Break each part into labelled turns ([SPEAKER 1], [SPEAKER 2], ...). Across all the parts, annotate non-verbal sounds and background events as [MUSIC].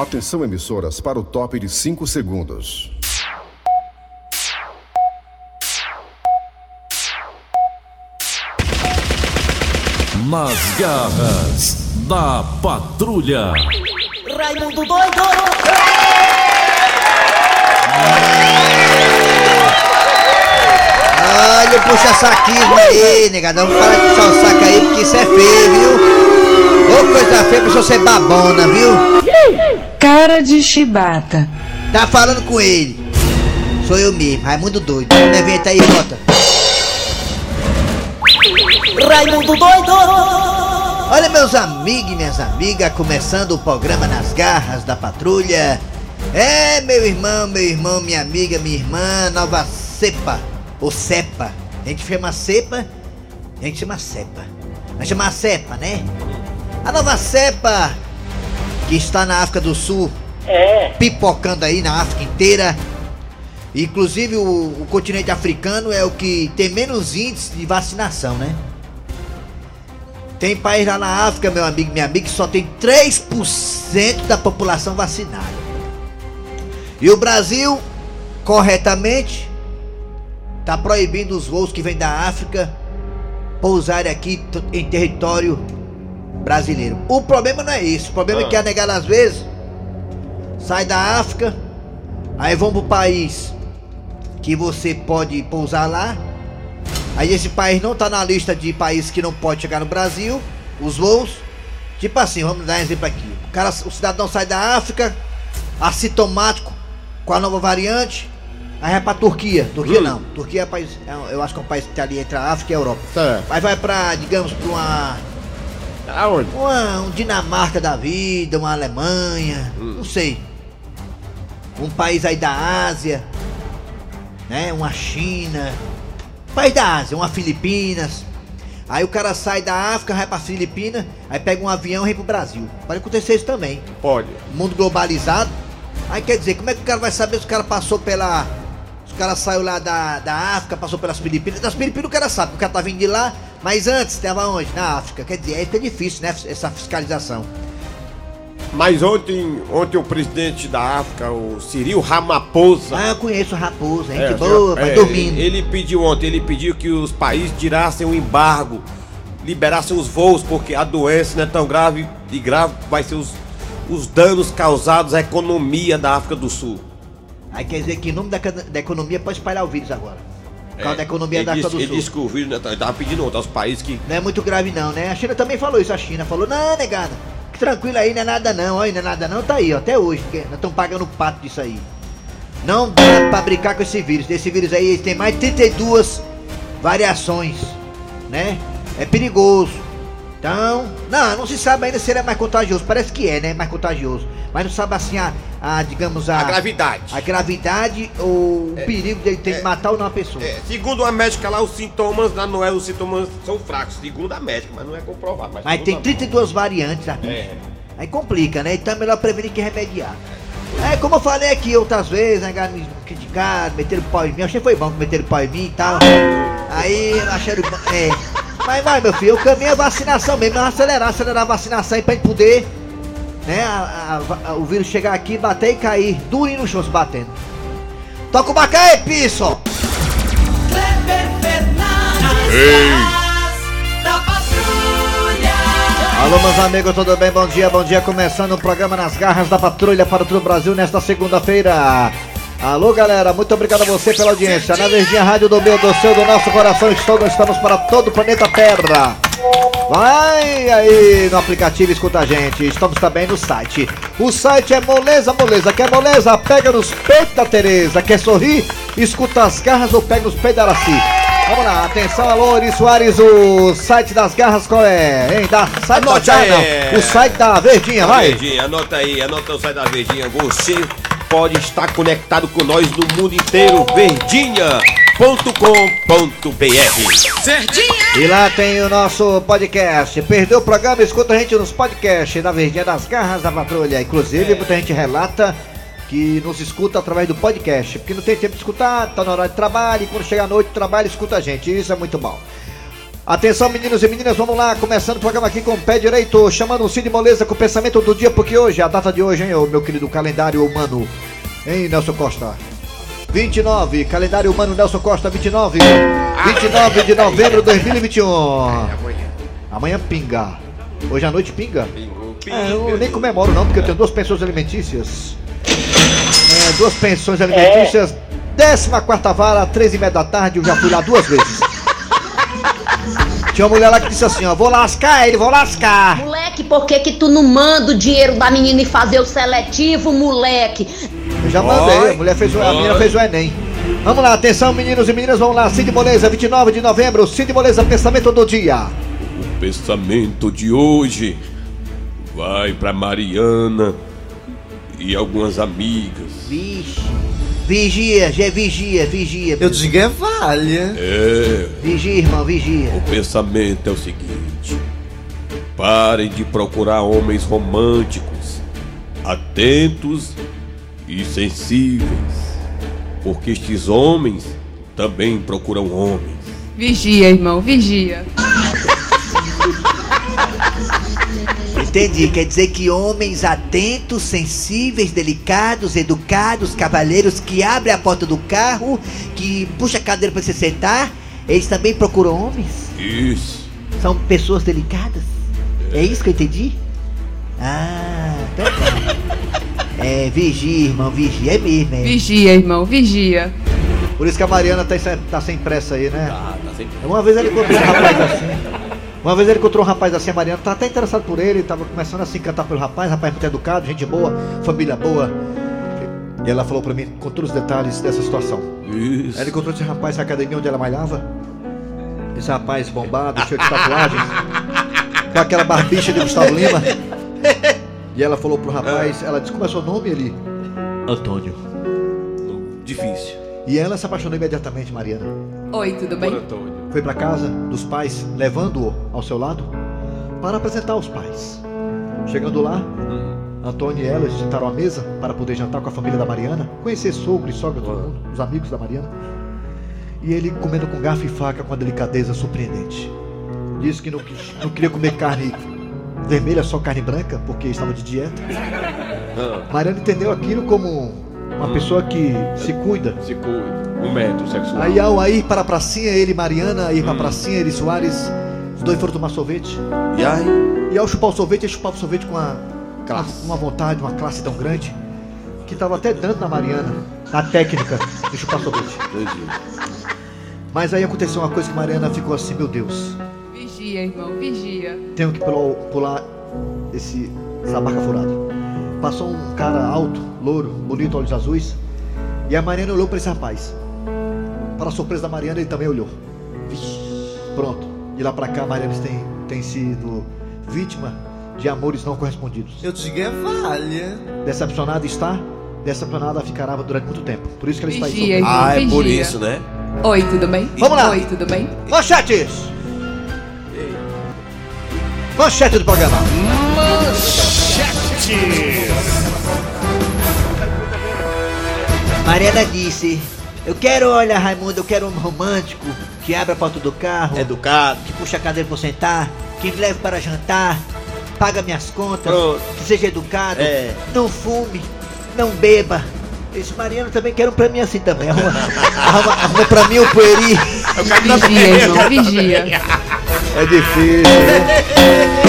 [SPEAKER 1] Atenção emissoras para o top de 5 segundos.
[SPEAKER 2] Nas garras da patrulha.
[SPEAKER 3] Raimundo doido!
[SPEAKER 4] Olha o puxa-saquismo aí, negadão. Para de puxar o saco aí, porque isso é feio, viu? Ô, coisa feia pra você babona, viu?
[SPEAKER 5] Cara de chibata.
[SPEAKER 4] Tá falando com ele. Sou eu mesmo, Raimundo doido. Levanta aí, bota.
[SPEAKER 3] Raimundo doido!
[SPEAKER 4] Olha, meus amigos e minhas amigas, começando o programa Nas Garras da Patrulha. É, meu irmão, meu irmão, minha amiga, minha irmã, nova cepa, ou cepa. A gente chama cepa, a gente chama cepa. Vai chamar cepa, né? A nova cepa, que está na África do Sul, pipocando aí na África inteira. Inclusive, o, o continente africano é o que tem menos índice de vacinação, né? Tem país lá na África, meu amigo, minha amiga, que só tem 3% da população vacinada. E o Brasil, corretamente, tá proibindo os voos que vêm da África pousarem aqui em território brasileiro. O problema não é isso. O problema é que a negada às vezes sai da África, aí vão pro país que você pode pousar lá. Aí esse país não tá na lista de países que não pode chegar no Brasil, os voos. Tipo assim, vamos dar um exemplo aqui. O cara, o cidadão sai da África, assintomático, com a nova variante, aí vai pra Turquia. Turquia não. Turquia é país, é eu acho que é um país que tá ali entre a África e a Europa.
[SPEAKER 6] Certo.
[SPEAKER 4] Aí vai pra, digamos, pra uma,
[SPEAKER 6] Aonde?
[SPEAKER 4] uma um Dinamarca da vida, uma Alemanha, não sei. Um país aí da Ásia, né? Uma China, país da Ásia, uma Filipinas. Aí o cara sai da África, vai pra Filipinas, aí pega um avião e vem pro Brasil. Pode acontecer isso também.
[SPEAKER 6] Pode.
[SPEAKER 4] Mundo globalizado. Aí quer dizer, como é que o cara vai saber se o cara passou pela. Se o cara saiu lá da, da África, passou pelas Filipinas. Das Filipinas o cara sabe, o cara tá vindo de lá, mas antes estava onde? Na África. Quer dizer, aí fica difícil, né? Essa fiscalização.
[SPEAKER 6] Mas ontem, ontem o presidente da África, o Cyril Ramaphosa.
[SPEAKER 4] Ah, eu conheço o Raposa, gente
[SPEAKER 6] é,
[SPEAKER 4] boa,
[SPEAKER 6] é,
[SPEAKER 4] vai dormindo.
[SPEAKER 6] Ele pediu ontem, ele pediu que os países tirassem o embargo, liberassem os voos, porque a doença não é tão grave e grave vai ser os, os danos causados à economia da África do Sul.
[SPEAKER 4] Aí quer dizer que em nome da, da economia pode espalhar o vírus agora. Causa
[SPEAKER 6] É,
[SPEAKER 4] da economia
[SPEAKER 6] ele
[SPEAKER 4] da África
[SPEAKER 6] disse,
[SPEAKER 4] do
[SPEAKER 6] ele
[SPEAKER 4] Sul.
[SPEAKER 6] disse que o vírus estava pedindo ontem aos países que.
[SPEAKER 4] Não é muito grave não, né? A China também falou isso, a China falou, não, negada, tranquilo aí, não é nada não, ó, não é nada não, tá aí, ó, até hoje, porque nós estamos pagando o pato disso aí. Não dá pra brincar com esse vírus, esse vírus aí tem mais de 32 variações, né? É perigoso. Então, não, não se sabe ainda se ele é mais contagioso, parece que é, né, mais contagioso. Mas não sabe assim a, a digamos, a...
[SPEAKER 6] A gravidade.
[SPEAKER 4] A gravidade ou o perigo dele ter
[SPEAKER 6] é,
[SPEAKER 4] de matar ou não a pessoa.
[SPEAKER 6] É, segundo a médica lá, os sintomas lá não é, os sintomas são fracos, segundo a médica, mas não é comprovado. Mas,
[SPEAKER 4] Mas tem
[SPEAKER 6] a-
[SPEAKER 4] 32 variantes aqui.
[SPEAKER 6] É.
[SPEAKER 4] Aí complica, né? Então é melhor prevenir que remediar. É, como eu falei aqui outras vezes, né, galera, me criticaram, meteram pau em mim. Achei que foi bom que meteram pau em mim e tal. Aí acharam. É. Mas vai, meu filho, o caminho é vacinação mesmo. Nós acelerar, acelerar a vacinação aí pra gente poder, né, a- a- a- o vírus chegar aqui, bater e cair durinho no chão se batendo. Toca o baca aí, piso!
[SPEAKER 3] Patrulha!
[SPEAKER 4] Alô, meus amigos, tudo bem? Bom dia, bom dia. Começando o programa Nas Garras da Patrulha para todo o Brasil nesta segunda-feira. Alô, galera, muito obrigado a você pela audiência. Na Verdinha Rádio do meu, do seu, do nosso coração, estamos, estamos para todo o planeta Terra. Vai aí no aplicativo, escuta a gente. Estamos também no site. O site é moleza, moleza. Quer moleza? Pega nos peitos da Tereza. Quer sorrir? Escuta as garras ou pega nos peitos da Araci. Vamos lá, atenção, alô, Ori Soares, o site das garras qual é? Hein? Da, site
[SPEAKER 6] Anote
[SPEAKER 4] da, o site da Verdinha, vai.
[SPEAKER 6] Verdinha, anota aí, anota o site da Verdinha. Você pode estar conectado com nós no mundo inteiro. Verdinha.com.br
[SPEAKER 4] E lá tem o nosso podcast. Perdeu o programa? Escuta a gente nos podcasts da Verdinha das Garras da Patrulha. Inclusive, muita gente relata que nos escuta através do podcast, porque não tem tempo de escutar, tá na hora de trabalho, e quando chega a noite, trabalha, escuta a gente. Isso é muito bom. Atenção, meninos e meninas, vamos lá, começando o programa aqui com o pé direito, chamando o Cid Moleza com o pensamento do dia, porque hoje, a data de hoje, hein, meu querido calendário humano, hein, Nelson Costa? 29, calendário humano Nelson Costa, 29, 29 de novembro de 2021. Amanhã pinga. Hoje à noite pinga? É, eu nem comemoro não, porque eu tenho duas pensões alimentícias. É, duas pensões alimentícias. Décima quarta vara, três e meia da tarde, eu já fui lá duas vezes. Tinha uma mulher lá que disse assim, ó, vou lascar ele, vou lascar.
[SPEAKER 7] Moleque, por que que tu não manda o dinheiro da menina e fazer o seletivo, moleque?
[SPEAKER 4] Eu já mandei, a mulher fez o, a menina fez o Enem. Vamos lá, atenção meninos e meninas, vamos lá, Cid Moleza, 29 de novembro, Cid Moleza, pensamento do dia.
[SPEAKER 6] O pensamento de hoje vai pra Mariana e algumas amigas.
[SPEAKER 4] Vixe. Vigia, já é vigia, vigia.
[SPEAKER 8] Eu digo é valha.
[SPEAKER 6] É,
[SPEAKER 4] Vigia, irmão, vigia.
[SPEAKER 6] o pensamento é o seguinte: parem de procurar homens românticos, atentos e sensíveis, porque estes homens também procuram homens.
[SPEAKER 9] Vigia, irmão, vigia.
[SPEAKER 4] Entendi, quer dizer que homens atentos, sensíveis, delicados, educados, cavalheiros que abrem a porta do carro, que puxa a cadeira para você sentar, eles também procuram homens?
[SPEAKER 6] Isso.
[SPEAKER 4] São pessoas delicadas? É isso que eu entendi? Ah, então tá. [LAUGHS] É, vigia, irmão, vigia, é mesmo, é.
[SPEAKER 9] Vigia, irmão, vigia.
[SPEAKER 4] Por isso que a Mariana tá, sem- tá sem pressa aí, né?
[SPEAKER 10] Ah, tá sempre.
[SPEAKER 4] Uma vez ele encontrou um rapaz assim. Uma vez ele encontrou um rapaz assim, a Mariana tá até interessado por ele, tava começando a se encantar pelo rapaz, rapaz muito educado, gente boa, família boa. E ela falou pra mim com todos os detalhes dessa situação.
[SPEAKER 6] Isso.
[SPEAKER 4] Aí ele encontrou esse rapaz na academia onde ela malhava. Esse rapaz bombado, cheio de tatuagens, com aquela barbicha de Gustavo Lima. E ela falou pro rapaz, ela disse como é seu nome ele? Antônio.
[SPEAKER 10] Difícil.
[SPEAKER 4] E ela se apaixonou imediatamente, Mariana.
[SPEAKER 9] Oi, tudo bem?
[SPEAKER 10] Antônio.
[SPEAKER 4] Foi para casa dos pais, levando-o ao seu lado para apresentar aos pais. Chegando lá, Antônio e ela sentaram à mesa para poder jantar com a família da Mariana, conhecer sogro e sogra, todo mundo, os amigos da Mariana. E ele comendo com garfo e faca com uma delicadeza surpreendente. Disse que não, não queria comer carne vermelha, só carne branca, porque estava de dieta. [LAUGHS] Mariana entendeu aquilo como uma pessoa que se cuida,
[SPEAKER 10] Se cuida. Um metro sexual.
[SPEAKER 4] Aí ao aí para a pracinha, ele e Mariana, ir para a pracinha, ele e Soares, os dois foram tomar sorvete.
[SPEAKER 10] E aí?
[SPEAKER 4] E ao chupar o sorvete, ele chupava o sorvete com uma,
[SPEAKER 10] Classe.
[SPEAKER 4] uma vontade, uma classe tão grande, que estava até dando na Mariana, na técnica de chupar sorvete.
[SPEAKER 10] Entendi.
[SPEAKER 4] Mas aí aconteceu uma coisa que Mariana ficou assim, meu Deus,
[SPEAKER 9] Vigia, irmão, vigia.
[SPEAKER 4] tenho que pular, pular esse, essa barca furada. Passou um cara alto, louro, bonito, olhos azuis, e a Mariana olhou para esse rapaz. Para a surpresa da Mariana, ele também olhou. Vixe, Pronto. De lá pra cá, a Mariana tem, tem sido vítima de amores não correspondidos.
[SPEAKER 8] Eu digo é valha.
[SPEAKER 4] Decepcionada está, decepcionada ficará durante muito tempo. Por isso que ela está aí.
[SPEAKER 9] Vigia,
[SPEAKER 10] Ah, é por
[SPEAKER 9] vigia.
[SPEAKER 10] isso, né?
[SPEAKER 9] Oi, tudo bem?
[SPEAKER 4] Vamos lá.
[SPEAKER 9] Oi, tudo bem?
[SPEAKER 4] Manchetes! Manchete do programa. Mariana disse: Eu quero, olha, Raimundo, eu quero um romântico que abra a porta do carro,
[SPEAKER 10] Educado.
[SPEAKER 4] que puxa a cadeira pra sentar, que me leve para jantar, paga minhas contas,
[SPEAKER 10] Pronto.
[SPEAKER 4] que seja educado,
[SPEAKER 10] É.
[SPEAKER 4] não fume, não beba. Esse Mariano também quer um pra mim assim também. Arruma, [LAUGHS] arruma, arruma pra mim o pueri.
[SPEAKER 9] Vigia, irmão, vigia.
[SPEAKER 4] É difícil. [LAUGHS]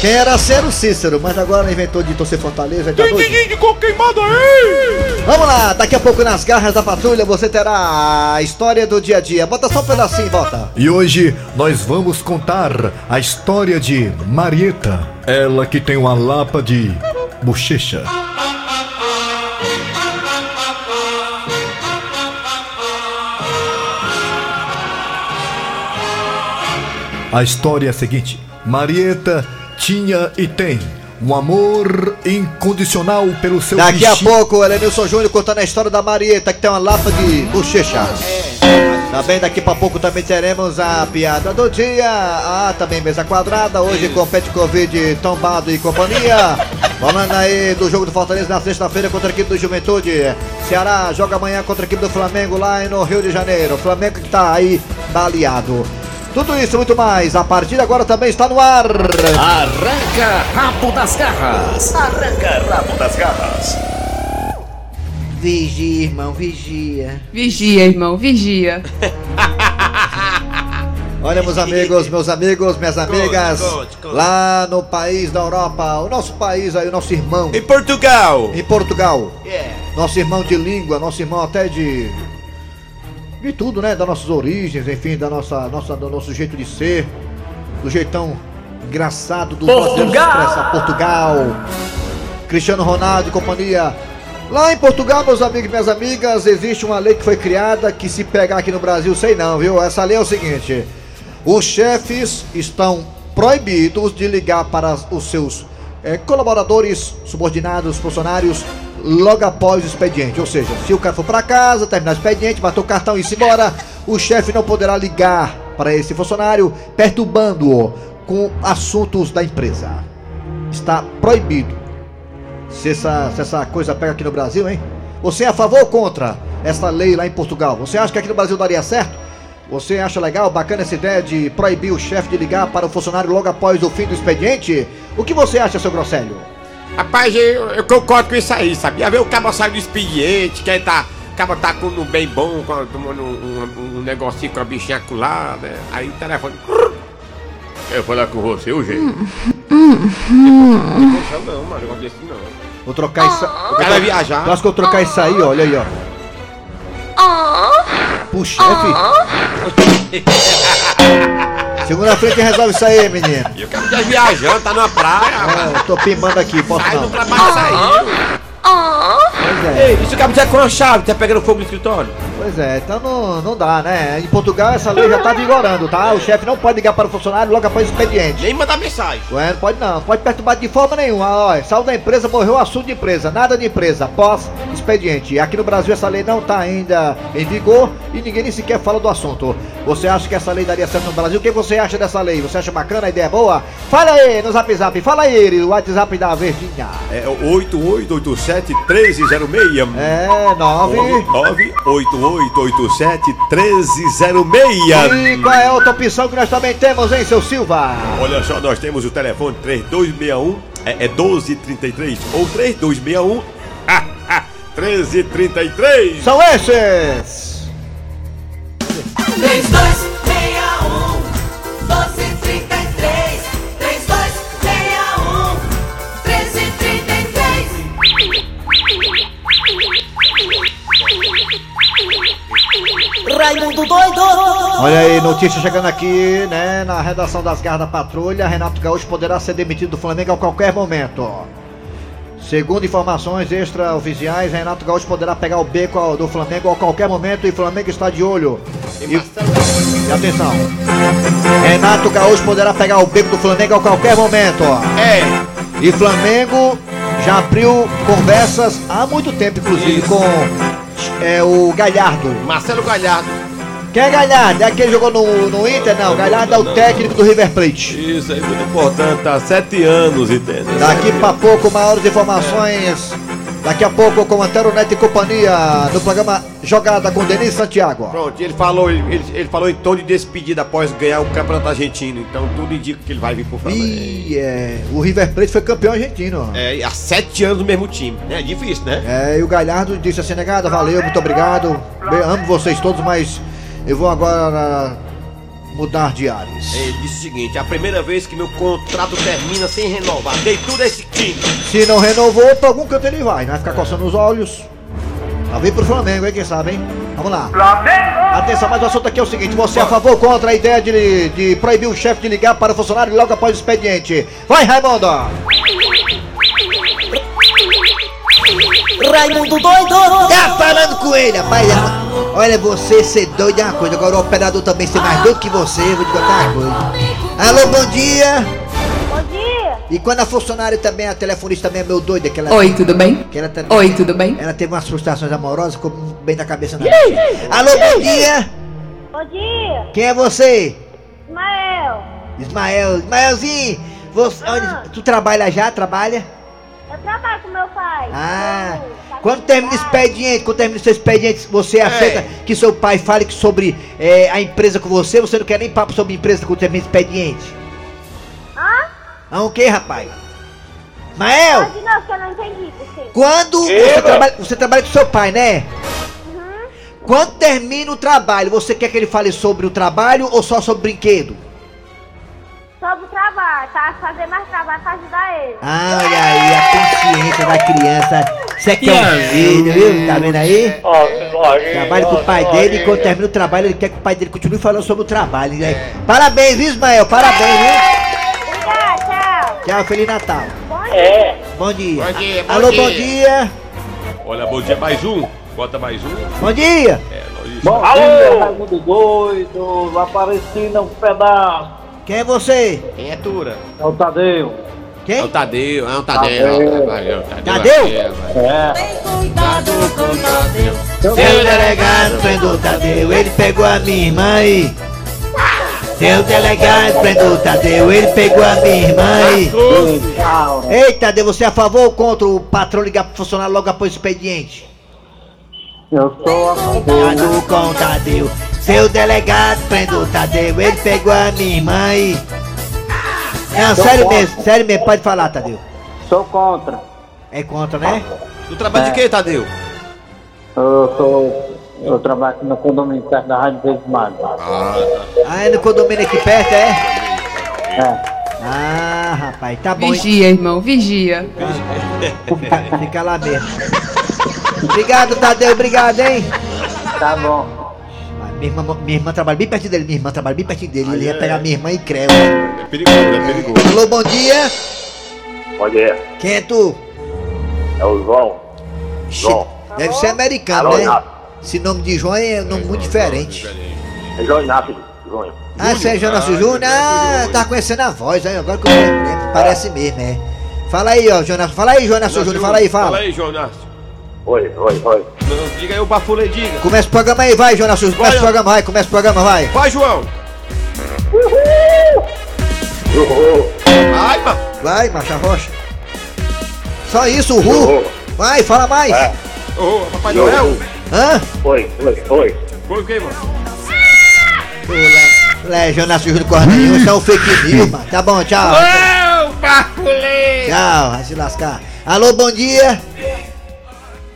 [SPEAKER 4] Quem era ser o Cícero, mas agora inventou de torcer Fortaleza. Tá doido? Vamos lá, daqui a pouco nas garras da patrulha você terá a história do dia a dia. Bota só um pedacinho, bota.
[SPEAKER 11] E hoje nós vamos contar a história de Marieta, ela que tem uma lapa de bochecha. A história é a seguinte: Marieta tinha e tem um amor incondicional pelo seu
[SPEAKER 4] Daqui a
[SPEAKER 11] bichinho.
[SPEAKER 4] pouco, Elenilson Júnior contando a história da Marieta, que tem uma lapa de bochecha. Também daqui pra pouco também teremos a piada do dia. Ah, também mesa quadrada. Hoje com Pet Covid tombado e companhia. Falando aí do jogo do Fortaleza na sexta-feira contra a equipe do Juventude. Ceará joga amanhã contra a equipe do Flamengo lá no Rio de Janeiro. Flamengo que tá aí baleado. Tudo isso e muito mais, a partir de agora também está no ar.
[SPEAKER 12] Arranca rabo das garras. Arranca rabo das garras.
[SPEAKER 13] Vigia, irmão, vigia.
[SPEAKER 9] Vigia, irmão, vigia. [LAUGHS]
[SPEAKER 4] Olha, meus amigos, meus amigos, minhas amigas,
[SPEAKER 6] conte, conte.
[SPEAKER 4] lá no país da Europa, o nosso país aí, o nosso irmão,
[SPEAKER 6] Em Portugal.
[SPEAKER 4] em Portugal, nosso irmão de língua, nosso irmão até de. De tudo, né? Das nossas origens, enfim, da nossa, nossa, do nosso jeito de ser, do jeitão engraçado do expressar. Portugal, Cristiano Ronaldo e companhia. Lá em Portugal, meus amigos e minhas amigas, existe uma lei que foi criada que se pegar aqui no Brasil, sei não, viu? Essa lei é o seguinte: os chefes estão proibidos de ligar para os seus eh, colaboradores, subordinados, funcionários, logo após o expediente. Ou seja, se o cara for para casa, terminar o expediente, bater o cartão e ir embora, o chefe não poderá ligar para esse funcionário, perturbando-o com assuntos da empresa. Está proibido. Se essa, se essa coisa pega aqui no Brasil, hein? Você é a favor ou contra essa lei lá em Portugal? Você acha que aqui no Brasil daria certo? Você acha legal, bacana essa ideia de proibir o chefe de ligar para o funcionário logo após o fim do expediente? O que você acha, seu Grosselho?
[SPEAKER 6] Rapaz, eu, eu concordo com isso aí, sabia? Ver o cabo sai do expediente, quer tá. O cabo tá com um bem bom, com- tomando um, um, um negocinho com a bichinha acolá, né? Aí o telefone. Quer falar com você, o jeito? Não, não, mano, negócio desse não.
[SPEAKER 4] Vou trocar isso.
[SPEAKER 6] O cara vai viajar.
[SPEAKER 4] Eu acho que eu vou trocar isso aí, olha aí, ó. Pro chefe. [LAUGHS] Segunda frente resolve isso aí, menino.
[SPEAKER 6] E o cara tá viajando, tá na praia.
[SPEAKER 4] É, eu tô pimbando aqui, posso
[SPEAKER 6] Sai do
[SPEAKER 4] não.
[SPEAKER 6] trabalho.
[SPEAKER 4] Pois é,
[SPEAKER 6] Ei, e se o cabo tiver com a chave, tá pegando fogo no escritório?
[SPEAKER 4] pois é, então não, não dá, né? Em Portugal essa lei já tá vigorando, tá? O chefe não pode ligar para o funcionário logo após o expediente.
[SPEAKER 6] Nem mandar mensagem.
[SPEAKER 4] Ué, não pode não, pode perturbar de forma nenhuma. Olha, saiu da empresa, morreu o assunto de empresa, nada de empresa, pós expediente. Aqui no Brasil essa lei não tá ainda em vigor e ninguém nem sequer fala do assunto. Você acha que essa lei daria certo no Brasil? O que você acha dessa lei? Você acha bacana, a ideia é boa? Fala aí no zap zap, fala aí, o WhatsApp da Verdinha.
[SPEAKER 14] É 8887 1306.
[SPEAKER 4] É, nove.
[SPEAKER 14] 98887 1306.
[SPEAKER 4] E qual é a outra opção que nós também temos, hein, seu Silva?
[SPEAKER 14] Olha só, nós temos o telefone 3261 é, é 1233 ou 3261 ah, ah, 1333.
[SPEAKER 4] São esses!
[SPEAKER 3] 3261 1233 3261 1333 Raimundo doido!
[SPEAKER 4] Olha aí, notícia chegando aqui, né, na redação das garras da patrulha, Renato Gaúcho poderá ser demitido do Flamengo a qualquer momento. Segundo informações extraoficiais, Renato Gaúcho poderá pegar o beco do Flamengo a qualquer momento e Flamengo está de olho. E, e atenção, Renato Gaúcho poderá pegar o beco do Flamengo a qualquer momento.
[SPEAKER 6] É,
[SPEAKER 4] E Flamengo já abriu conversas há muito tempo, inclusive,
[SPEAKER 6] Isso.
[SPEAKER 4] com é, o Galhardo.
[SPEAKER 6] Marcelo Galhardo.
[SPEAKER 4] Quem é Galhardo? É aquele que jogou no, no Inter? Não, Galhardo é o técnico do River Plate.
[SPEAKER 14] Isso aí, muito importante, tá há sete anos, entende?
[SPEAKER 4] Daqui pra pouco, maiores informações. Daqui a pouco, com Antero Neto e companhia, no programa Jogada com Denis Santiago.
[SPEAKER 6] Pronto, ele falou, ele, ele falou em tom de despedida após ganhar o campeonato argentino. Então tudo indica que ele vai vir pro Flamengo.
[SPEAKER 4] E é, o River Plate foi campeão argentino.
[SPEAKER 6] É, há sete anos no mesmo time. É difícil, né?
[SPEAKER 4] É, e o Galhardo disse assim, negada, valeu, muito obrigado. Bem, amo vocês todos, mas eu vou agora mudar de ares.
[SPEAKER 6] Ele disse o seguinte: a primeira vez que meu contrato termina sem renovar, dei tudo a esse time.
[SPEAKER 4] Se não renovou, pra algum canto ele vai, não vai ficar coçando os olhos. Talvez pro Flamengo, hein? Quem sabe, hein? Vamos lá. Atenção, mas o assunto aqui é o seguinte: você é a favor ou contra a ideia de, de proibir o chefe de ligar para o funcionário logo após o expediente? Vai, Raimundo!
[SPEAKER 3] Raimundo doido!
[SPEAKER 13] Tá falando com ele, rapaz. Olha, você ser doido é uma coisa, agora o operador também ser mais doido que você, eu vou te contar uma coisa. Alô, bom dia!
[SPEAKER 15] Bom dia!
[SPEAKER 13] E quando a funcionária também, a telefonista também é meu doida, que ela.
[SPEAKER 9] Oi, tudo bem?
[SPEAKER 13] Que ela também,
[SPEAKER 9] Oi, tudo bem?
[SPEAKER 13] Ela teve umas frustrações amorosas, ficou bem na cabeça na Alô, bom dia!
[SPEAKER 15] Bom dia!
[SPEAKER 13] Quem é você?
[SPEAKER 15] Ismael!
[SPEAKER 13] Ismael, Ismaelzinho, você,
[SPEAKER 15] Ah.
[SPEAKER 13] onde, tu trabalha já? Trabalha?
[SPEAKER 15] Eu trabalho com meu pai.
[SPEAKER 13] Ah.
[SPEAKER 15] Eu
[SPEAKER 4] Quando termina o expediente, quando termina o seu expediente, você aceita que seu pai fale sobre é, a empresa com você? Você não quer nem papo sobre empresa quando termina o expediente?
[SPEAKER 15] Hã?
[SPEAKER 4] Ah, o que, rapaz? Mael,
[SPEAKER 15] Pode não, que eu não entendi. Quê?
[SPEAKER 4] quando você trabalha, você trabalha com seu pai, né? Quando termina o trabalho, você quer que ele fale sobre o trabalho ou só sobre brinquedo?
[SPEAKER 15] Sobre o trabalho, tá? Fazer mais trabalho pra ajudar ele.
[SPEAKER 4] Ah, olha aí, a consciência da criança. Você que é um filho, viu? Tá vendo aí? Trabalha com o pai dele e quando termina o trabalho, ele quer que o pai dele continue falando sobre o trabalho. Né? Parabéns, viu, Ismael? Parabéns, viu?
[SPEAKER 15] Obrigada, tchau.
[SPEAKER 4] Tchau, Feliz Natal.
[SPEAKER 15] Bom
[SPEAKER 6] É.
[SPEAKER 4] Bom dia.
[SPEAKER 6] Bom dia, bom
[SPEAKER 4] Alô,
[SPEAKER 6] dia.
[SPEAKER 4] bom dia.
[SPEAKER 6] Olha, bom dia, mais um. Bota mais um.
[SPEAKER 4] Bom dia.
[SPEAKER 6] É, nós...
[SPEAKER 16] Bom dia, Raimundo doido, Aparecida um pedaço.
[SPEAKER 4] Quem é você?
[SPEAKER 10] Quem é Tura?
[SPEAKER 16] É o Tadeu.
[SPEAKER 4] Quem?
[SPEAKER 10] É o Tadeu, é o
[SPEAKER 16] Tadeu.
[SPEAKER 10] Tadeu. É o
[SPEAKER 4] Tadeu?
[SPEAKER 16] É.
[SPEAKER 3] Cuidado com Tadeu.
[SPEAKER 4] Seu delegado prendeu o Tadeu, ele pegou a minha irmã e. Seu delegado prendeu o Tadeu, ele pegou a minha irmã e. Ei, Tadeu, você é a favor ou contra o patrão ligar pro funcionário logo após o expediente?
[SPEAKER 16] Eu sou a
[SPEAKER 4] Cuidado com o Tadeu. Seu delegado prendeu o Tadeu, ele pegou a minha irmã e. Não, sério mesmo, sério mesmo, pode falar, Tadeu.
[SPEAKER 16] Sou contra.
[SPEAKER 4] É contra, né?
[SPEAKER 10] Tu trabalha de quê, Tadeu?
[SPEAKER 16] Eu sou. Eu trabalho aqui no condomínio perto da Rádio Verde Mago.
[SPEAKER 4] Ah, é no condomínio aqui perto, é?
[SPEAKER 16] É.
[SPEAKER 4] Ah, rapaz, tá bom.
[SPEAKER 9] Vigia, irmão, vigia.
[SPEAKER 4] Fica, fica lá mesmo. Obrigado, Tadeu, obrigado, hein?
[SPEAKER 16] Tá bom.
[SPEAKER 4] Minha irmã, minha irmã trabalha bem pertinho dele, minha irmã trabalha bem pertinho dele. Ele ia pegar minha irmã e creu.
[SPEAKER 6] É perigoso, é perigoso.
[SPEAKER 4] Alô, bom dia.
[SPEAKER 17] Bom dia,
[SPEAKER 4] Quem é tu?
[SPEAKER 17] é o João. João.
[SPEAKER 4] Deve ser americano,
[SPEAKER 17] Alô,
[SPEAKER 4] né?
[SPEAKER 17] Inácio.
[SPEAKER 4] Esse nome de João é um nome muito diferente.
[SPEAKER 17] É João Inácio, João.
[SPEAKER 4] Ah, você é Jonas Júnior? Ah, tá conhecendo a voz, aí agora que eu lembro, parece mesmo, é. Fala aí, ó, Jonas. Fala aí, Jonas Júnior, fala aí,
[SPEAKER 6] Fala
[SPEAKER 4] fala.
[SPEAKER 6] aí, João Inácio.
[SPEAKER 17] Oi, oi, oi.
[SPEAKER 6] Não, Diga aí o bafulê, diga.
[SPEAKER 4] Começa o programa aí, vai, Jonas Júnior. Começa o programa, vai, começa o programa, vai.
[SPEAKER 6] Vai, João. Vai, mano.
[SPEAKER 4] Vai, Marcha Rocha. Só isso, Ru. Vai, fala mais.
[SPEAKER 17] É.
[SPEAKER 6] Ô, Papai Noel.
[SPEAKER 4] Hã?
[SPEAKER 17] Oi, oi, oi.
[SPEAKER 6] Foi o quê, mano?
[SPEAKER 4] Ô, Le, Jonas Júnior Cordeiro, isso é um fake news, mano. Tá bom, tchau.
[SPEAKER 3] Ô, bafulê.
[SPEAKER 4] Tchau, vai se lascar. Alô, bom dia.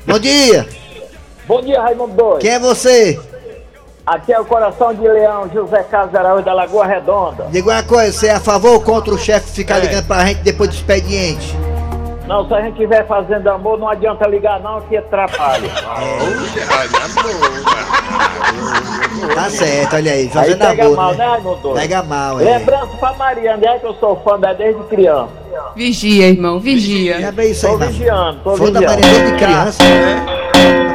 [SPEAKER 4] Bom dia.
[SPEAKER 16] Bom dia, Raimundo doido.
[SPEAKER 4] Quem é você?
[SPEAKER 16] Aqui é o Coração de Leão, José Carlos Araújo da Lagoa Redonda.
[SPEAKER 4] Diga uma coisa, você é a favor ou contra o chefe ficar ligando pra gente depois do expediente?
[SPEAKER 16] Não, se a gente estiver fazendo amor, não adianta ligar não, que atrapalha. [LAUGHS]
[SPEAKER 4] Tá certo, olha aí,
[SPEAKER 16] Aí
[SPEAKER 4] fazendo
[SPEAKER 16] pega
[SPEAKER 4] amor,
[SPEAKER 16] mal,
[SPEAKER 4] né?
[SPEAKER 16] né, Raimundo doido?
[SPEAKER 4] Pega mal, é.
[SPEAKER 16] Lembrança pra Mariana, é que eu sou fã dela desde criança.
[SPEAKER 9] Vigia, irmão, vigia.
[SPEAKER 4] Já bem isso aí,
[SPEAKER 16] Tô vigiando, tô
[SPEAKER 4] Fã da
[SPEAKER 16] vigiando.
[SPEAKER 4] Mariana desde criança.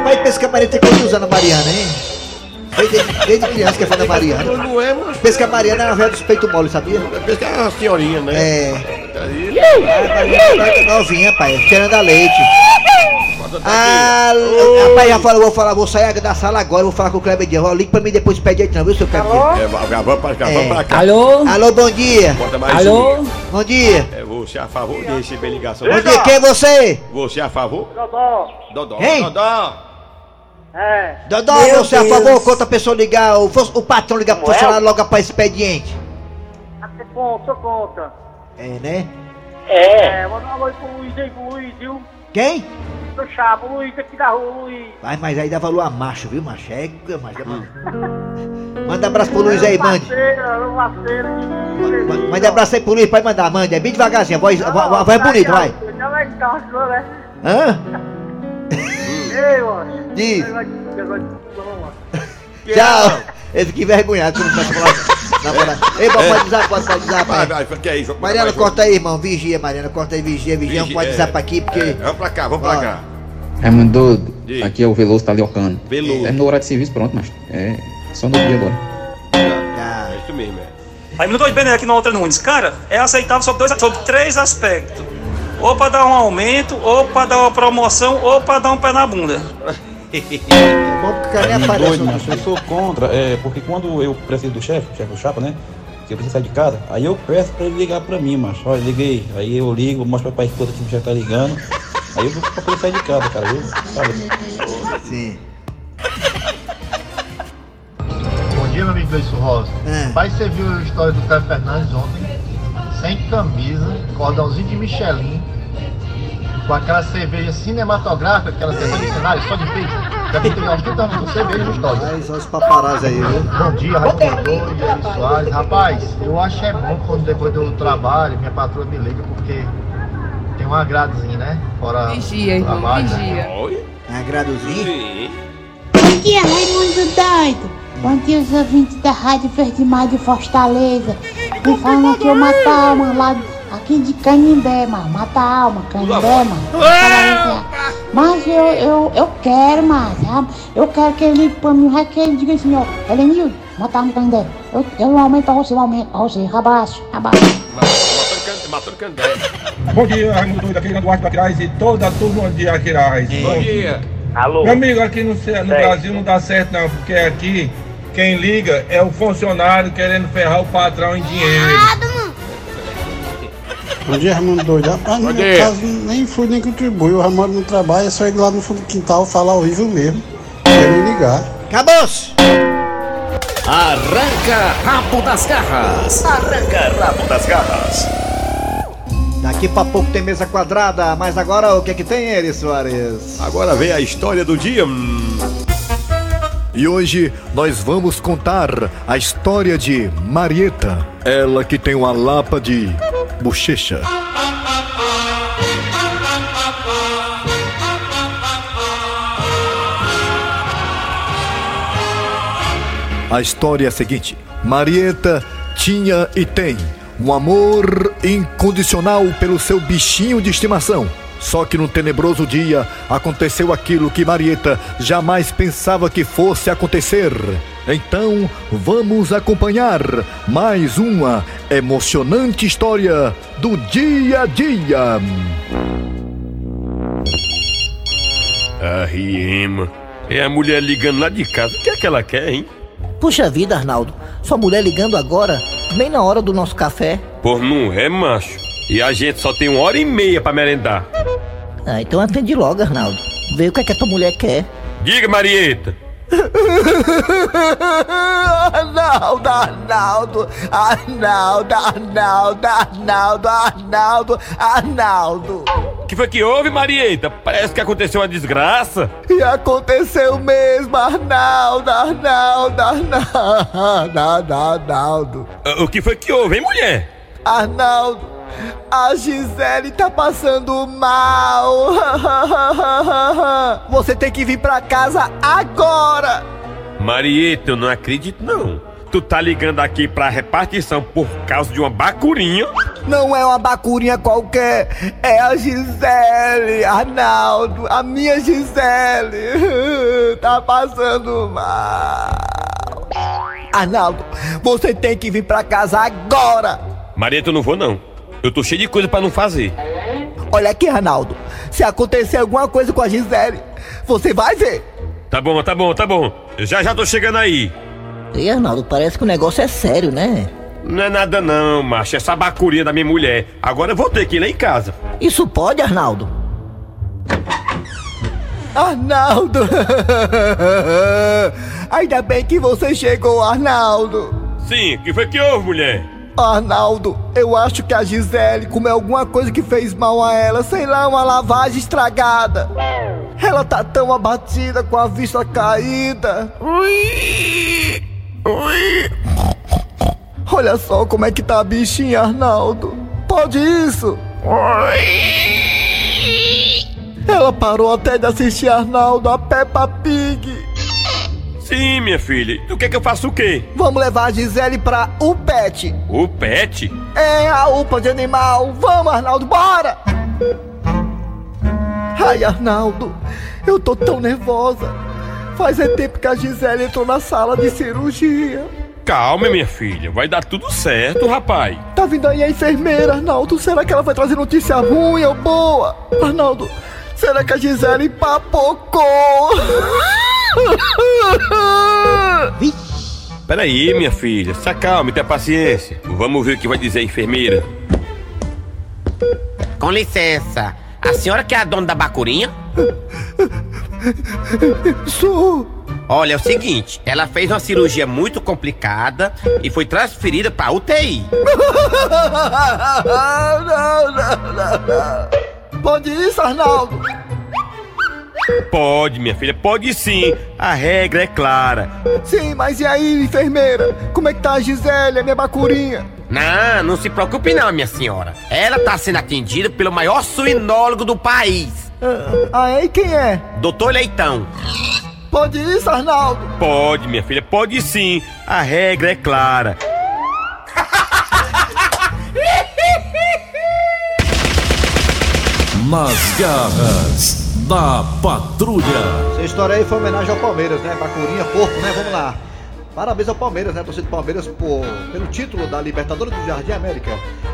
[SPEAKER 4] Rapaz, pensa que a Mariana tem quantos anos, a Mariana, hein? Desde, desde criança que é fã da Mariana.
[SPEAKER 6] Não é, mano.
[SPEAKER 4] Pensa que a Mariana é uma velha dos peitos mole, sabia?
[SPEAKER 6] Pensa que é uma senhorinha, né?
[SPEAKER 4] É.
[SPEAKER 6] Aí,
[SPEAKER 4] A Mariana é novinha, pai, cheirando a leite. Ah, rapaz, já falou, vou falar, vou sair da sala agora, vou falar com o Kleber Dias. Liga pra mim depois pede aí, não, viu, seu Kleber Dias?
[SPEAKER 6] É, vamos pra cá,
[SPEAKER 4] É.
[SPEAKER 6] vamos pra cá.
[SPEAKER 4] Alô? Alô, bom dia. Alô?
[SPEAKER 6] um.
[SPEAKER 4] Bom dia.
[SPEAKER 6] É, você é a favor de receber ligação?
[SPEAKER 4] Bom dia, quem é você?
[SPEAKER 6] Você é a favor?
[SPEAKER 16] Dodó.
[SPEAKER 6] Dodó.
[SPEAKER 4] Hein?
[SPEAKER 6] Dodó.
[SPEAKER 16] É.
[SPEAKER 4] Dodó,
[SPEAKER 16] Meu
[SPEAKER 4] você é a favor ou contra a pessoa ligar, o, o patrão ligar pro
[SPEAKER 16] Como é?
[SPEAKER 4] funcionário logo após expediente?
[SPEAKER 16] Até conta, sou contra.
[SPEAKER 4] É, né?
[SPEAKER 16] É. manda um alô aí pro Luiz aí, pro Luiz, viu?
[SPEAKER 4] Quem?
[SPEAKER 16] Do chapa, o Luiz aqui da rua, Luiz.
[SPEAKER 4] Vai, mas aí dá valor a macho, viu, macho? É, macho, é macho. [LAUGHS] Manda abraço pro Luiz aí, mande. Manda abraço aí pro Luiz, pode mandar, mande. É bem devagarzinho, a voz, a, vo- a voz é bonita, vai.
[SPEAKER 16] Já vai né?
[SPEAKER 4] Hã? [LAUGHS]
[SPEAKER 16] Ei, mano.
[SPEAKER 4] Diz. [LAUGHS] Tchau. Ele fica envergonhado quando começa a falar. Na moral. Ei, pode pode dizer, pode, pode dizer,
[SPEAKER 6] Vai, vai, que é isso?
[SPEAKER 4] Mariana, corta aí, irmão. Vigia, Mariana, corta aí, vigia, vigia. Não pode
[SPEAKER 6] é,
[SPEAKER 4] dizer aqui, porque.
[SPEAKER 6] é, Vamos pra cá, vamos pra cá.
[SPEAKER 18] Raimundo Doido,
[SPEAKER 6] Diga.
[SPEAKER 18] aqui é o Veloso Taliocano.
[SPEAKER 6] Veloso.
[SPEAKER 18] É no horário de serviço, pronto, mas é só no dia agora.
[SPEAKER 6] É isso mesmo, é.
[SPEAKER 19] Raimundo Doido Bené aqui no Outra Nunes. Cara, é aceitável sobre, dois, sobre três aspectos. Ou pra dar um aumento, ou pra dar uma promoção, ou pra dar um pé na bunda.
[SPEAKER 4] É [LAUGHS] bom porque cara aparece.
[SPEAKER 20] doido,
[SPEAKER 4] no-
[SPEAKER 20] macho, eu sou contra, é, porque quando eu preciso do chefe, chefe do chapa, né? Se eu preciso sair de casa, aí eu peço pra ele ligar pra mim, macho. Olha, liguei. Aí eu ligo, mostro pra esposa que o chefe tá ligando. Aí eu vou pra poder sair de casa, cara. Eu, sabe?
[SPEAKER 11] Sim.
[SPEAKER 21] Bom dia, meu amigo Gleice Rosa.
[SPEAKER 11] É.
[SPEAKER 21] Pai, você viu a história do Caio Fernandes ontem? Sem camisa, cordãozinho de Michelin, com aquela cerveja cinematográfica, aquela cerveja de cenário, só de peito. Já tem uns 30 anos com cerveja no história.
[SPEAKER 11] Mas olha os paparazzi aí, viu?
[SPEAKER 21] Bom dia, e Eli Soares. Rapaz, eu acho é bom quando depois do trabalho minha patroa me liga, porque tem um agradozinho, né? Fora
[SPEAKER 9] Vigia,
[SPEAKER 21] do
[SPEAKER 9] irmão,
[SPEAKER 21] trabalho, né?
[SPEAKER 9] vigia.
[SPEAKER 11] É agradozinho?
[SPEAKER 22] Bom dia, Raimundo Doido. Bom dia, os ouvintes da Rádio Verde Mar de Fortaleza. Me falando aqui, eu mato a alma lá aqui de Canindé, mano. Mata a alma, Canindé, mano. Mas eu, eu, eu quero, mas sabe? Eu quero que ele ligue pra mim, já que ele diga assim, ó, Elenildo, mata a alma, Canindé. Eu, eu aumento pra você, eu aumento pra você. Abraço, abraço.
[SPEAKER 6] Matou no Candé.
[SPEAKER 23] Bom dia, Raimundo Doido, aqui do Duarte Aquiraz e toda a turma de Aquiraz.
[SPEAKER 6] Bom dia.
[SPEAKER 17] Alô?
[SPEAKER 23] Meu amigo, aqui no, no. Brasil não dá certo não, porque aqui quem liga é o funcionário querendo ferrar o patrão em dinheiro.
[SPEAKER 24] Bom dia, Raimundo Doido. Rapaz, no
[SPEAKER 23] Bom
[SPEAKER 24] meu
[SPEAKER 23] dia.
[SPEAKER 24] caso, nem fui nem contribui. O Ramon não trabalha, é só ir lá no fundo do quintal falar horrível mesmo. Quero ligar.
[SPEAKER 11] Acabou-se!
[SPEAKER 2] Arranca rabo das garras. Arranca rabo das garras.
[SPEAKER 11] Daqui pra pouco tem mesa quadrada, mas agora o que é que tem, Eri Soares?
[SPEAKER 6] Agora vem a história do dia.
[SPEAKER 25] E hoje nós vamos contar a história de Marieta, ela que tem uma lapa de bochecha. A história é a seguinte: Marieta tinha e tem um amor incondicional pelo seu bichinho de estimação. Só que num tenebroso dia aconteceu aquilo que Marieta jamais pensava que fosse acontecer. Então, vamos acompanhar mais uma emocionante história do dia a dia.
[SPEAKER 6] A Riema. É a mulher ligando lá de casa. O que é que ela quer, hein?
[SPEAKER 26] Puxa vida, Arnaldo. Sua mulher ligando agora, bem na hora do nosso café.
[SPEAKER 6] Por não é, macho. E a gente só tem uma hora e meia pra merendar.
[SPEAKER 26] Ah, então atende logo, Arnaldo. Vê o que, é que a tua mulher quer.
[SPEAKER 6] Diga, Marieta. [LAUGHS]
[SPEAKER 26] Arnaldo, Arnaldo, Arnaldo, Arnaldo, Arnaldo, Arnaldo, Arnaldo.
[SPEAKER 6] que foi que houve, Marieta? Parece que aconteceu uma desgraça.
[SPEAKER 26] E aconteceu mesmo, Arnaldo, Arnaldo, Arnaldo, Arnaldo.
[SPEAKER 6] Ah, O que foi que houve, hein, mulher?
[SPEAKER 26] Arnaldo, a Gisele tá passando mal. [LAUGHS] Você tem que vir pra casa agora.
[SPEAKER 6] Marieta, eu não acredito, não. Tu tá ligando aqui pra repartição por causa de uma bacurinha?
[SPEAKER 26] Não é uma bacurinha qualquer, é a Gisele, Arnaldo, a minha Gisele. [LAUGHS] Tá passando mal. Arnaldo, você tem que vir pra casa agora.
[SPEAKER 6] Marieta, eu não vou, não. Eu tô cheio de coisa pra não fazer.
[SPEAKER 26] Olha aqui, Arnaldo. Se acontecer alguma coisa com a Gisele, você vai ver.
[SPEAKER 6] Tá bom, tá bom, tá bom. Eu já já tô chegando aí.
[SPEAKER 26] E Arnaldo, parece que o negócio é sério, né?
[SPEAKER 6] Não é nada não, macho. Essa bacurinha da minha mulher. Agora eu vou ter que ir lá em casa.
[SPEAKER 26] Isso pode, Arnaldo? Arnaldo! [LAUGHS] Ainda bem que você chegou, Arnaldo!
[SPEAKER 6] Sim, o que foi que houve, mulher?
[SPEAKER 26] Arnaldo, eu acho que a Gisele comeu alguma coisa que fez mal a ela, sei lá, uma lavagem estragada. Ela tá tão abatida com a vista caída. Ui, ui. Olha só como é que tá a bichinha, Arnaldo. Pode isso? Ela parou até de assistir Arnaldo a Peppa Pig.
[SPEAKER 6] Sim, minha filha. Tu quer que eu faça o quê?
[SPEAKER 26] Vamos levar a Gisele pra UPET.
[SPEAKER 6] O pet?
[SPEAKER 26] É a UPA de animal. Vamos, Arnaldo, bora! Ai, Arnaldo, eu tô tão nervosa. Faz é tempo que a Gisele entrou na sala de cirurgia.
[SPEAKER 6] Calma, minha filha. Vai dar tudo certo, rapaz.
[SPEAKER 26] Tá vindo aí a enfermeira, Arnaldo. Será que ela vai trazer notícia ruim ou boa? Arnaldo, será que a Gisele empapocou? [LAUGHS]
[SPEAKER 6] Peraí, minha filha. Se acalme, tenha paciência. Vamos ver o que vai dizer a enfermeira.
[SPEAKER 27] Com licença,
[SPEAKER 25] A senhora que é a dona da bacurinha?
[SPEAKER 26] Sou.
[SPEAKER 25] Olha, é o seguinte, ela fez uma cirurgia muito complicada e foi transferida pra UTI. [LAUGHS]
[SPEAKER 26] não, não, não, não. Pode isso, Arnaldo?
[SPEAKER 28] Pode, minha filha, pode sim. A regra é clara.
[SPEAKER 26] Sim, mas e aí, enfermeira? Como é que tá a Gisele, a minha bacurinha?
[SPEAKER 25] Não, não se preocupe não, minha senhora. Ela tá sendo atendida pelo maior suinólogo do país.
[SPEAKER 26] Ah, é? E quem é?
[SPEAKER 25] Doutor Leitão.
[SPEAKER 26] Pode isso, Arnaldo?
[SPEAKER 28] Pode, minha filha, pode sim. A regra é clara.
[SPEAKER 2] Nas garras da patrulha.
[SPEAKER 4] Essa história aí foi homenagem ao Palmeiras, né? Bacurinha, porco, né? Vamos lá. Parabéns ao Palmeiras, né? Torcida do Palmeiras por, pelo título da Libertadores do Jardim América.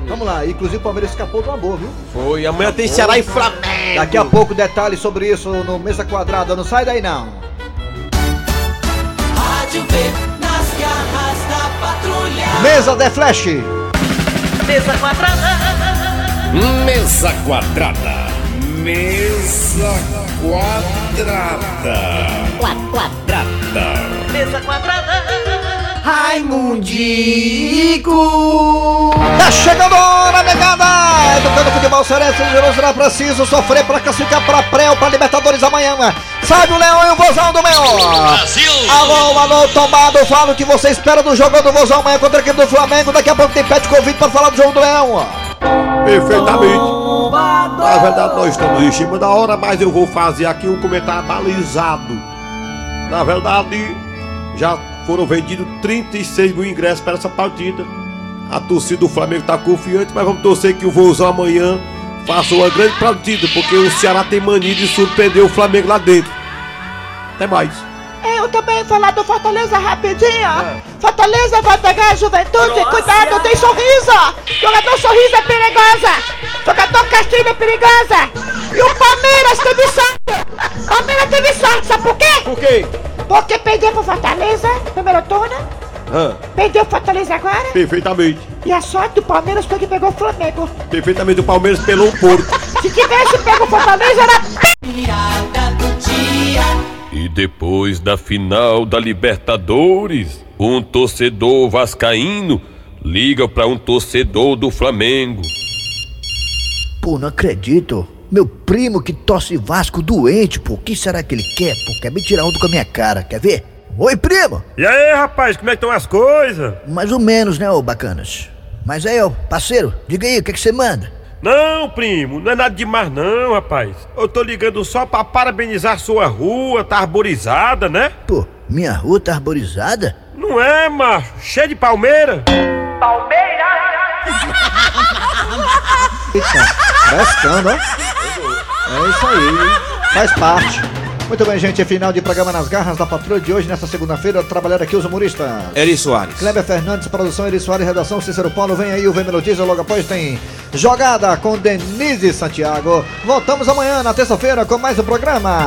[SPEAKER 4] Vamos lá, inclusive o Palmeiras escapou do amor, viu?
[SPEAKER 28] Foi, amanhã tem Ceará e Flamengo.
[SPEAKER 4] Daqui a pouco detalhes sobre isso no Mesa Quadrada. Não sai daí não.
[SPEAKER 3] Rádio V nas garras da patrulha.
[SPEAKER 4] Mesa de Flash.
[SPEAKER 3] Mesa quadrada.
[SPEAKER 2] Mesa quadrada. Mesa quadrada. Quadrada.
[SPEAKER 3] Mesa quadrada.
[SPEAKER 4] Raimundico! Tá chegando a hora, negada! Educando futebol cearense, não será preciso sofrer para classificar para pré ou para Libertadores amanhã. Sabe o Leão e o Vozão do Maior!
[SPEAKER 3] Brasil!
[SPEAKER 4] Alô, alô, tomado, fala o que você espera do jogo do Vozão amanhã contra a equipe do Flamengo. Daqui a pouco tem pet convite para falar do jogo do Leão.
[SPEAKER 6] Perfeitamente. Na verdade, nós estamos em cima da hora, mas eu vou fazer aqui um comentário balizado. Na verdade, já foram vendidos 36 mil ingressos para essa partida. A torcida do Flamengo está confiante, mas vamos torcer que o Vozão amanhã faça uma grande partida, porque o Ceará tem mania de surpreender o Flamengo lá dentro. Até mais.
[SPEAKER 22] Eu também vou falar do Fortaleza rapidinho. Fortaleza vai pegar a juventude. Cuidado, tem sorriso. Jogador sorriso é perigosa. Jogador Castilho é perigosa. E o Palmeiras teve sorte. Palmeiras teve sorte, sabe por quê?
[SPEAKER 6] Por quê?
[SPEAKER 22] Porque perdeu pro Fortaleza, primeiro turno.
[SPEAKER 6] Ah,
[SPEAKER 22] Perdeu o Fortaleza agora.
[SPEAKER 6] perfeitamente.
[SPEAKER 22] E a sorte do Palmeiras foi que pegou o Flamengo.
[SPEAKER 6] Perfeitamente o Palmeiras pelou um porco. [LAUGHS]
[SPEAKER 22] Se tivesse pego o Fortaleza, era.
[SPEAKER 29] E depois da final da Libertadores, um torcedor vascaíno liga para um torcedor do Flamengo.
[SPEAKER 30] Pô, não acredito. Meu primo que tosse Vasco doente, pô. O que será que ele quer, pô? Quer me tirar onda com a minha cara, quer ver? Oi, primo!
[SPEAKER 28] E aí, rapaz, como é que estão as coisas?
[SPEAKER 30] Mais ou menos, né, ô bacanas? Mas aí, ô, parceiro, diga aí, o que é que você manda?
[SPEAKER 28] Não, primo, não é nada demais não, rapaz. Eu tô ligando só pra parabenizar sua rua, tá arborizada, né?
[SPEAKER 30] Pô, minha rua tá arborizada?
[SPEAKER 28] Não é, macho? Cheio de palmeira.
[SPEAKER 4] Eita, frescando, ó. É isso aí, faz parte. Muito bem, gente, final de programa nas garras da patrulha de hoje, nesta segunda-feira, trabalhando aqui os humoristas.
[SPEAKER 28] Eri Soares.
[SPEAKER 4] Kleber Fernandes, produção, Eri Soares, redação, Cícero Paulo, vem aí o Vem Melodiza, logo após tem Jogada com Denise Santiago. Voltamos amanhã, na terça-feira, com mais um programa.